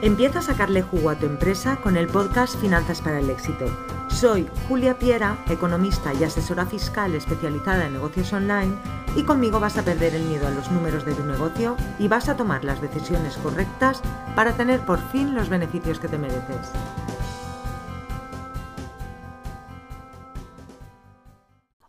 Empieza a sacarle jugo a tu empresa con el podcast Finanzas para el Éxito. Soy Julia Piera, economista y asesora fiscal especializada en negocios online y conmigo vas a perder el miedo a los números de tu negocio y vas a tomar las decisiones correctas para tener por fin los beneficios que te mereces.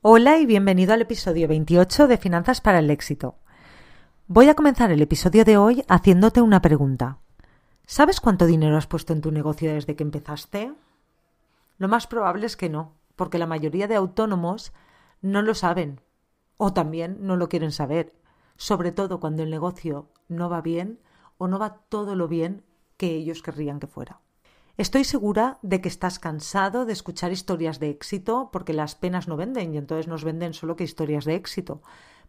Hola y bienvenido al episodio 28 de Finanzas para el Éxito. Voy a comenzar el episodio de hoy haciéndote una pregunta. ¿Sabes cuánto dinero has puesto en tu negocio desde que empezaste? Lo más probable es que no, porque la mayoría de autónomos no lo saben o también no lo quieren saber, sobre todo cuando el negocio no va bien o no va todo lo bien que ellos querrían que fuera. Estoy segura de que estás cansado de escuchar historias de éxito porque las penas no venden y entonces nos venden solo que historias de éxito.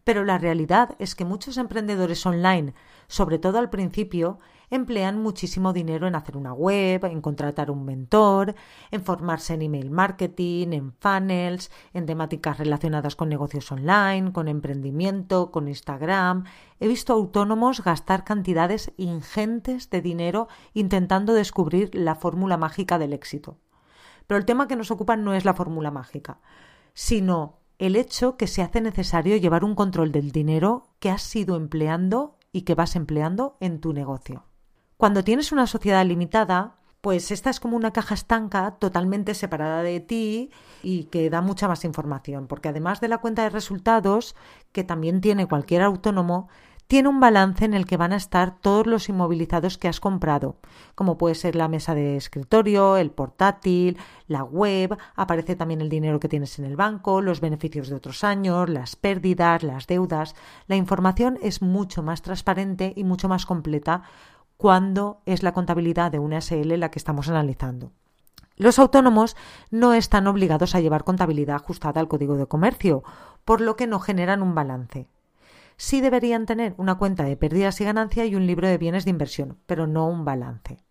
Pero la realidad es que muchos emprendedores online, sobre todo al principio, emplean muchísimo dinero en hacer una web, en contratar un mentor, en formarse en email marketing, en funnels, en temáticas relacionadas con negocios online, con emprendimiento, con Instagram. He visto autónomos gastar cantidades ingentes de dinero intentando descubrir la fórmula mágica del éxito. Pero el tema que nos ocupa no es la fórmula mágica, sino el hecho que se hace necesario llevar un control del dinero que has ido empleando y que vas empleando en tu negocio. Cuando tienes una sociedad limitada, pues esta es como una caja estanca totalmente separada de ti y que da mucha más información, porque además de la cuenta de resultados, que también tiene cualquier autónomo, tiene un balance en el que van a estar todos los inmovilizados que has comprado, como puede ser la mesa de escritorio, el portátil, la web, aparece también el dinero que tienes en el banco, los beneficios de otros años, las pérdidas, las deudas. La información es mucho más transparente y mucho más completa cuando es la contabilidad de una SL la que estamos analizando. Los autónomos no están obligados a llevar contabilidad ajustada al código de comercio, por lo que no generan un balance sí deberían tener una cuenta de pérdidas y ganancias y un libro de bienes de inversión, pero no un balance.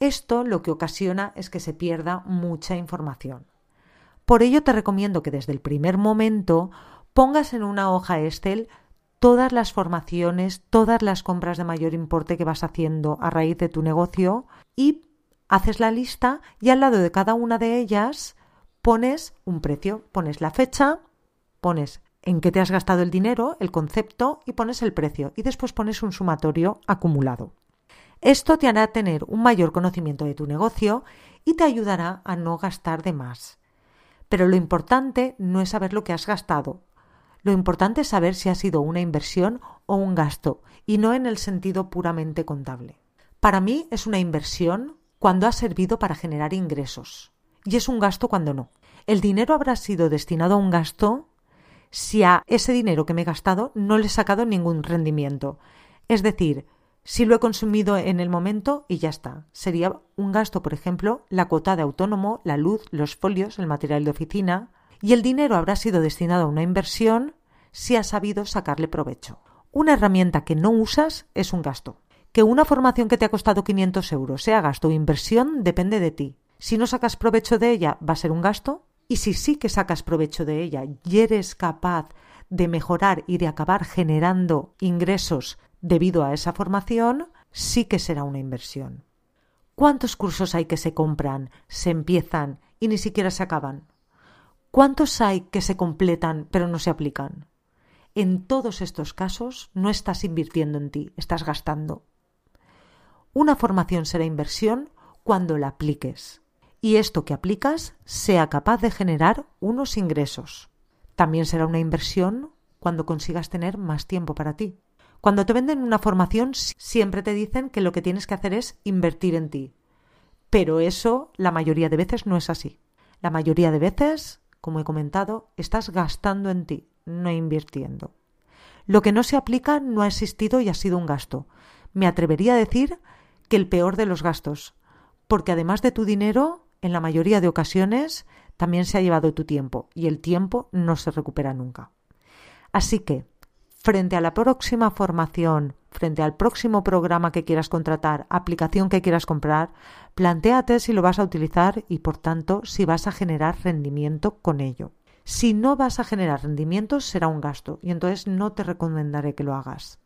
Esto lo que ocasiona es que se pierda mucha información. Por ello te recomiendo que desde el primer momento pongas en una hoja Excel todas las formaciones, todas las compras de mayor importe que vas haciendo a raíz de tu negocio y haces la lista y al lado de cada una de ellas pones un precio, pones la fecha, pones en qué te has gastado el dinero, el concepto y pones el precio y después pones un sumatorio acumulado. Esto te hará tener un mayor conocimiento de tu negocio y te ayudará a no gastar de más. Pero lo importante no es saber lo que has gastado. Lo importante es saber si ha sido una inversión o un gasto y no en el sentido puramente contable. Para mí es una inversión cuando ha servido para generar ingresos y es un gasto cuando no. El dinero habrá sido destinado a un gasto si a ese dinero que me he gastado no le he sacado ningún rendimiento. Es decir, si lo he consumido en el momento y ya está. Sería un gasto, por ejemplo, la cuota de autónomo, la luz, los folios, el material de oficina, y el dinero habrá sido destinado a una inversión si has sabido sacarle provecho. Una herramienta que no usas es un gasto. Que una formación que te ha costado 500 euros sea gasto o inversión depende de ti. Si no sacas provecho de ella, va a ser un gasto y si sí que sacas provecho de ella y eres capaz de mejorar y de acabar generando ingresos debido a esa formación, sí que será una inversión. ¿Cuántos cursos hay que se compran, se empiezan y ni siquiera se acaban? ¿Cuántos hay que se completan pero no se aplican? En todos estos casos no estás invirtiendo en ti, estás gastando. Una formación será inversión cuando la apliques y esto que aplicas sea capaz de generar unos ingresos. También será una inversión cuando consigas tener más tiempo para ti. Cuando te venden una formación siempre te dicen que lo que tienes que hacer es invertir en ti. Pero eso la mayoría de veces no es así. La mayoría de veces, como he comentado, estás gastando en ti, no invirtiendo. Lo que no se aplica no ha existido y ha sido un gasto. Me atrevería a decir que el peor de los gastos, porque además de tu dinero, en la mayoría de ocasiones también se ha llevado tu tiempo y el tiempo no se recupera nunca. Así que, frente a la próxima formación, frente al próximo programa que quieras contratar, aplicación que quieras comprar, plantéate si lo vas a utilizar y, por tanto, si vas a generar rendimiento con ello. Si no vas a generar rendimiento, será un gasto y entonces no te recomendaré que lo hagas.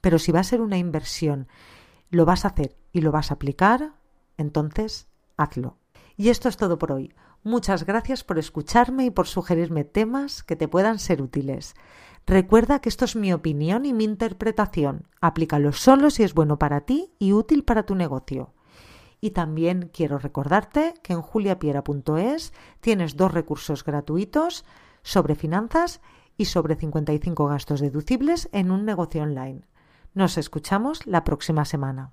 Pero si va a ser una inversión lo vas a hacer y lo vas a aplicar, entonces hazlo. Y esto es todo por hoy. Muchas gracias por escucharme y por sugerirme temas que te puedan ser útiles. Recuerda que esto es mi opinión y mi interpretación. Aplícalo solo si es bueno para ti y útil para tu negocio. Y también quiero recordarte que en juliapiera.es tienes dos recursos gratuitos sobre finanzas y sobre 55 gastos deducibles en un negocio online. Nos escuchamos la próxima semana.